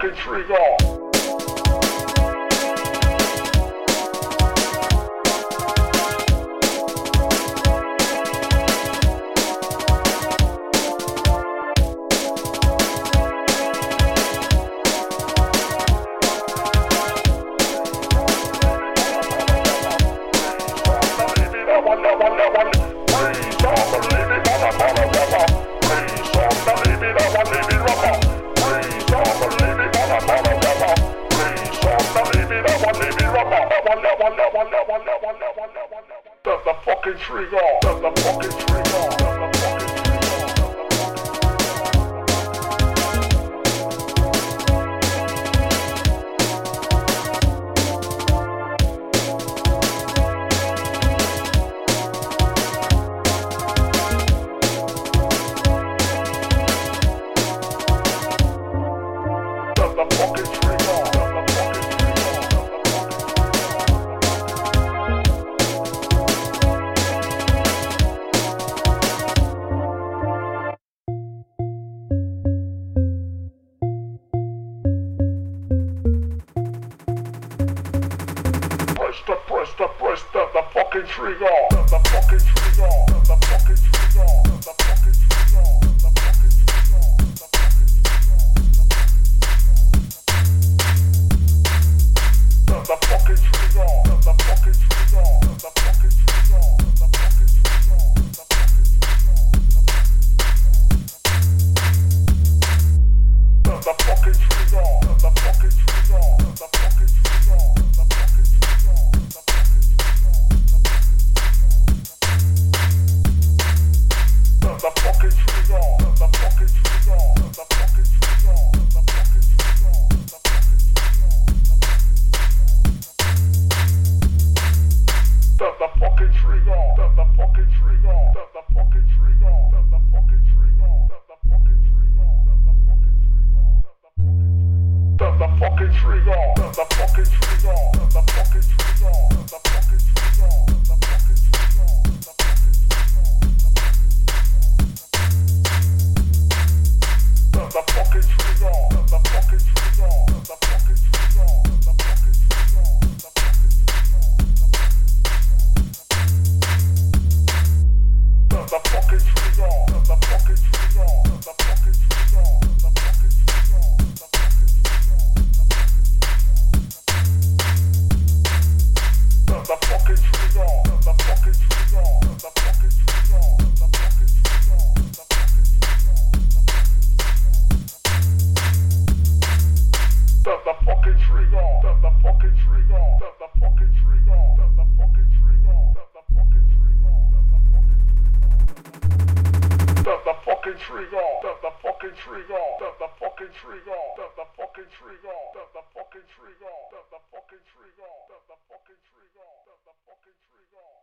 fucking tree off. fucking trigger. The fucking trigger. Turn the fucking the press the press the the fucking trigger. The fucking trigger. The fucking trigger. The fucking trigger. The fucking trigger, the fucking trigger. fucking tree. tree off. The fucking trigger. off. The fucking trigger. off. The fucking trigger. off. The fucking trigger.